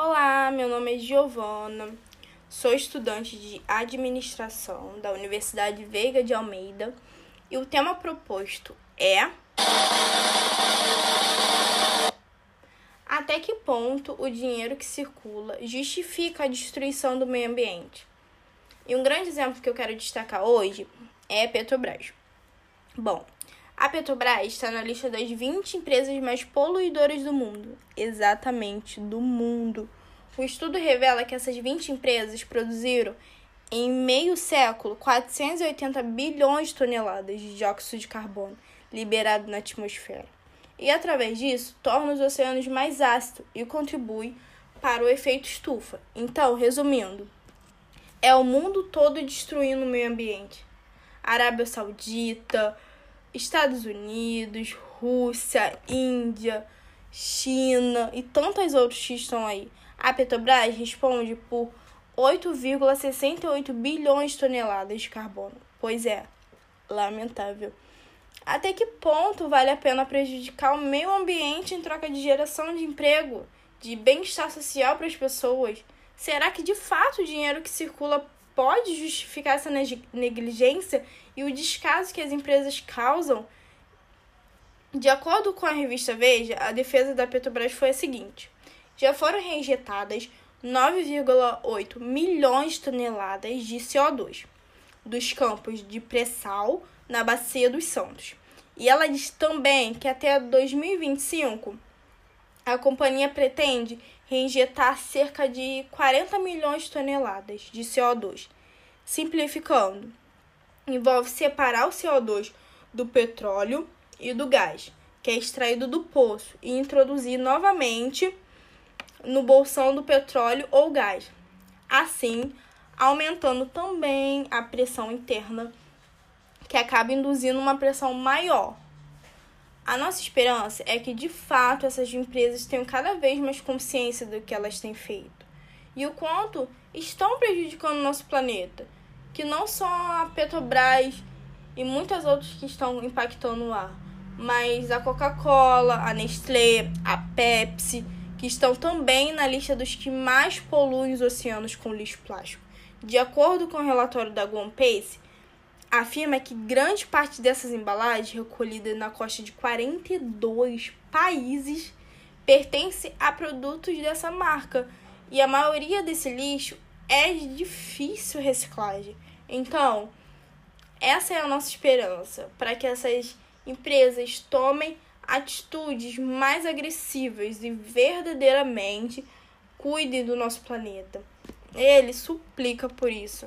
Olá, meu nome é Giovana, sou estudante de administração da Universidade Veiga de Almeida e o tema proposto é. Até que ponto o dinheiro que circula justifica a destruição do meio ambiente? E um grande exemplo que eu quero destacar hoje é Petrobras. Bom, a Petrobras está na lista das 20 empresas mais poluidoras do mundo. Exatamente, do mundo. O estudo revela que essas 20 empresas produziram, em meio século, 480 bilhões de toneladas de dióxido de carbono liberado na atmosfera. E, através disso, torna os oceanos mais ácidos e contribui para o efeito estufa. Então, resumindo, é o mundo todo destruindo o meio ambiente. Arábia Saudita, Estados Unidos, Rússia, Índia, China e tantas outras que estão aí. A Petrobras responde por 8,68 bilhões de toneladas de carbono. Pois é, lamentável. Até que ponto vale a pena prejudicar o meio ambiente em troca de geração de emprego, de bem-estar social para as pessoas? Será que de fato o dinheiro que circula pode justificar essa negligência e o descaso que as empresas causam? De acordo com a revista Veja, a defesa da Petrobras foi a seguinte: já foram rejetadas 9,8 milhões de toneladas de CO2 dos campos de pré-sal na Bacia dos Santos. E ela diz também que até 2025 a companhia pretende reinjetar cerca de 40 milhões de toneladas de CO2. Simplificando, envolve separar o CO2 do petróleo e do gás, que é extraído do poço, e introduzir novamente no bolsão do petróleo ou gás. Assim, aumentando também a pressão interna, que acaba induzindo uma pressão maior a nossa esperança é que, de fato, essas empresas tenham cada vez mais consciência do que elas têm feito e o quanto estão prejudicando o nosso planeta, que não só a Petrobras e muitas outras que estão impactando o ar, mas a Coca-Cola, a Nestlé, a Pepsi, que estão também na lista dos que mais poluem os oceanos com lixo plástico. De acordo com o relatório da Greenpeace, afirma que grande parte dessas embalagens recolhidas na costa de 42 países pertence a produtos dessa marca e a maioria desse lixo é de difícil reciclagem. Então, essa é a nossa esperança para que essas empresas tomem atitudes mais agressivas e verdadeiramente cuidem do nosso planeta. Ele suplica por isso.